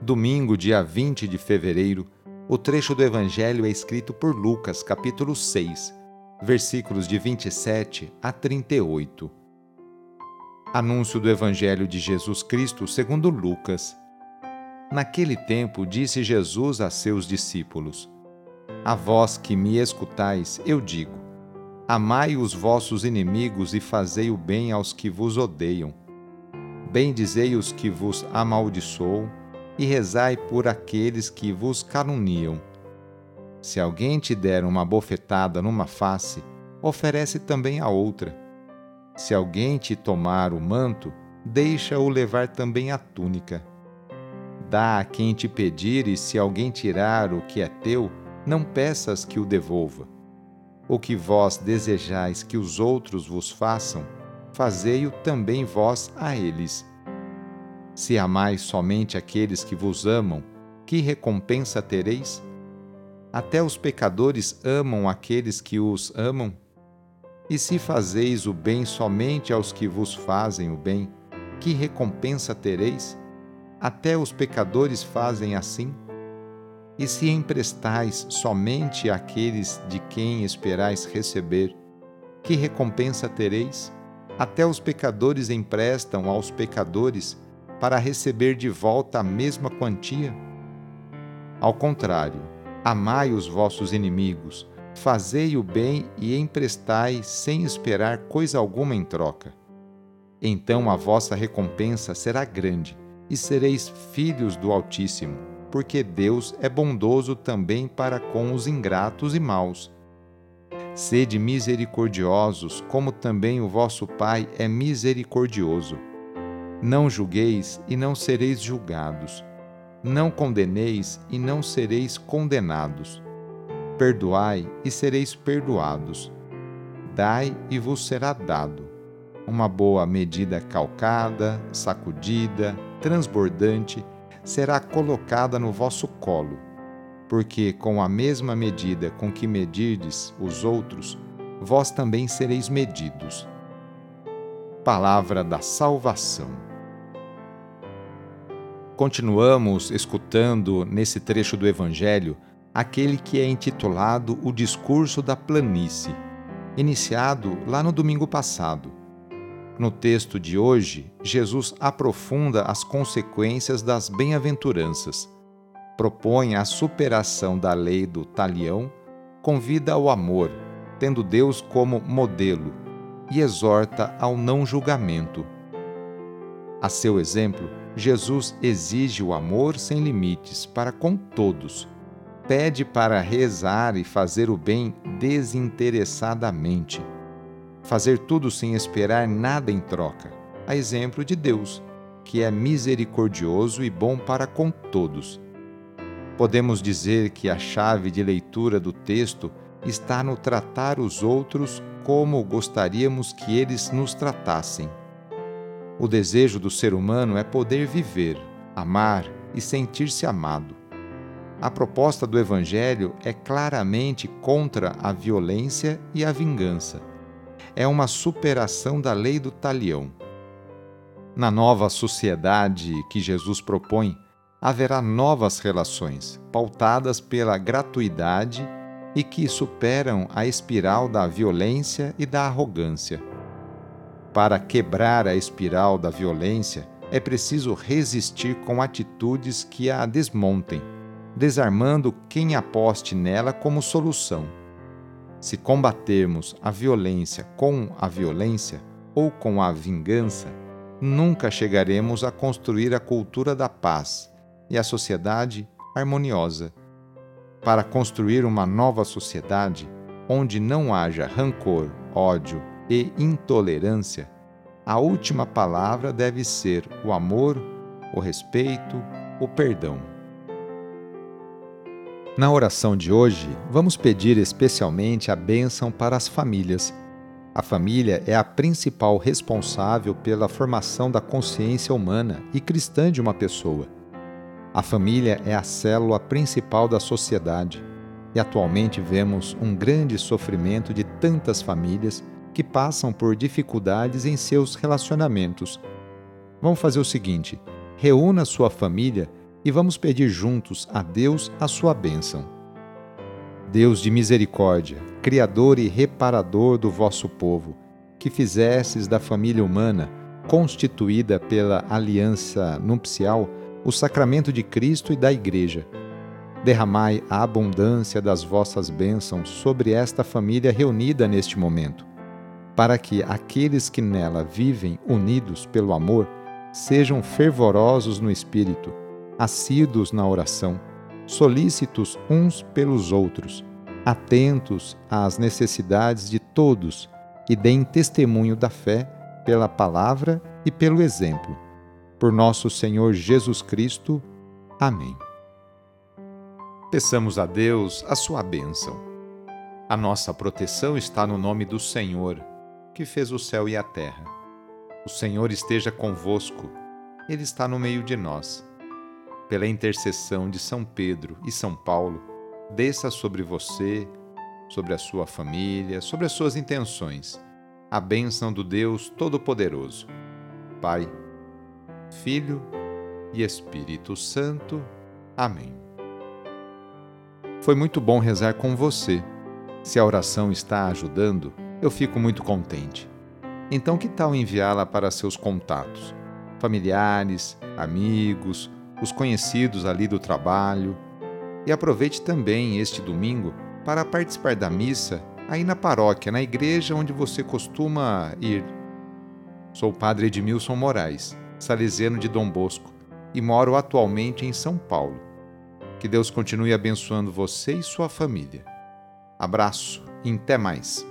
domingo, dia 20 de fevereiro, o trecho do Evangelho é escrito por Lucas, capítulo 6, versículos de 27 a 38. Anúncio do Evangelho de Jesus Cristo segundo Lucas. Naquele tempo disse Jesus a seus discípulos: A vós que me escutais, eu digo: Amai os vossos inimigos e fazei o bem aos que vos odeiam. Bendizei os que vos amaldiçoam e rezai por aqueles que vos caluniam. Se alguém te der uma bofetada numa face, oferece também a outra. Se alguém te tomar o manto, deixa-o levar também a túnica. Dá a quem te pedir, e se alguém tirar o que é teu, não peças que o devolva. O que vós desejais que os outros vos façam, fazei-o também vós a eles se amais somente aqueles que vos amam, que recompensa tereis? Até os pecadores amam aqueles que os amam. E se fazeis o bem somente aos que vos fazem o bem, que recompensa tereis? Até os pecadores fazem assim. E se emprestais somente àqueles de quem esperais receber, que recompensa tereis? Até os pecadores emprestam aos pecadores para receber de volta a mesma quantia? Ao contrário, amai os vossos inimigos, fazei o bem e emprestai sem esperar coisa alguma em troca. Então a vossa recompensa será grande e sereis filhos do Altíssimo, porque Deus é bondoso também para com os ingratos e maus. Sede misericordiosos, como também o vosso Pai é misericordioso. Não julgueis e não sereis julgados. Não condeneis e não sereis condenados. Perdoai e sereis perdoados. Dai e vos será dado. Uma boa medida calcada, sacudida, transbordante, será colocada no vosso colo. Porque com a mesma medida com que medirdes os outros, vós também sereis medidos. Palavra da Salvação. Continuamos escutando nesse trecho do Evangelho aquele que é intitulado O Discurso da Planície, iniciado lá no domingo passado. No texto de hoje, Jesus aprofunda as consequências das bem-aventuranças, propõe a superação da lei do talião, convida ao amor, tendo Deus como modelo, e exorta ao não julgamento. A seu exemplo, Jesus exige o amor sem limites para com todos. Pede para rezar e fazer o bem desinteressadamente. Fazer tudo sem esperar nada em troca, a exemplo de Deus, que é misericordioso e bom para com todos. Podemos dizer que a chave de leitura do texto está no tratar os outros como gostaríamos que eles nos tratassem. O desejo do ser humano é poder viver, amar e sentir-se amado. A proposta do Evangelho é claramente contra a violência e a vingança. É uma superação da lei do talião. Na nova sociedade que Jesus propõe, haverá novas relações, pautadas pela gratuidade e que superam a espiral da violência e da arrogância. Para quebrar a espiral da violência, é preciso resistir com atitudes que a desmontem, desarmando quem aposte nela como solução. Se combatermos a violência com a violência ou com a vingança, nunca chegaremos a construir a cultura da paz e a sociedade harmoniosa. Para construir uma nova sociedade onde não haja rancor, ódio e intolerância, a última palavra deve ser o amor, o respeito, o perdão. Na oração de hoje, vamos pedir especialmente a bênção para as famílias. A família é a principal responsável pela formação da consciência humana e cristã de uma pessoa. A família é a célula principal da sociedade e atualmente vemos um grande sofrimento de tantas famílias que passam por dificuldades em seus relacionamentos. Vamos fazer o seguinte: reúna sua família e vamos pedir juntos a Deus a sua bênção. Deus de misericórdia, Criador e reparador do vosso povo, que fizesses da família humana, constituída pela aliança nupcial, o sacramento de Cristo e da Igreja. Derramai a abundância das vossas bênçãos sobre esta família reunida neste momento, para que aqueles que nela vivem unidos pelo amor sejam fervorosos no espírito assíduos na oração, solícitos uns pelos outros, atentos às necessidades de todos e deem testemunho da fé pela palavra e pelo exemplo. Por nosso Senhor Jesus Cristo. Amém. Peçamos a Deus a sua bênção. A nossa proteção está no nome do Senhor, que fez o céu e a terra. O Senhor esteja convosco, Ele está no meio de nós pela intercessão de São Pedro e São Paulo, desça sobre você, sobre a sua família, sobre as suas intenções, a bênção do Deus Todo-Poderoso. Pai, Filho e Espírito Santo. Amém. Foi muito bom rezar com você. Se a oração está ajudando, eu fico muito contente. Então, que tal enviá-la para seus contatos, familiares, amigos, os conhecidos ali do trabalho. E aproveite também este domingo para participar da missa aí na paróquia, na igreja onde você costuma ir. Sou o padre Edmilson Moraes, salesiano de Dom Bosco, e moro atualmente em São Paulo. Que Deus continue abençoando você e sua família. Abraço e até mais.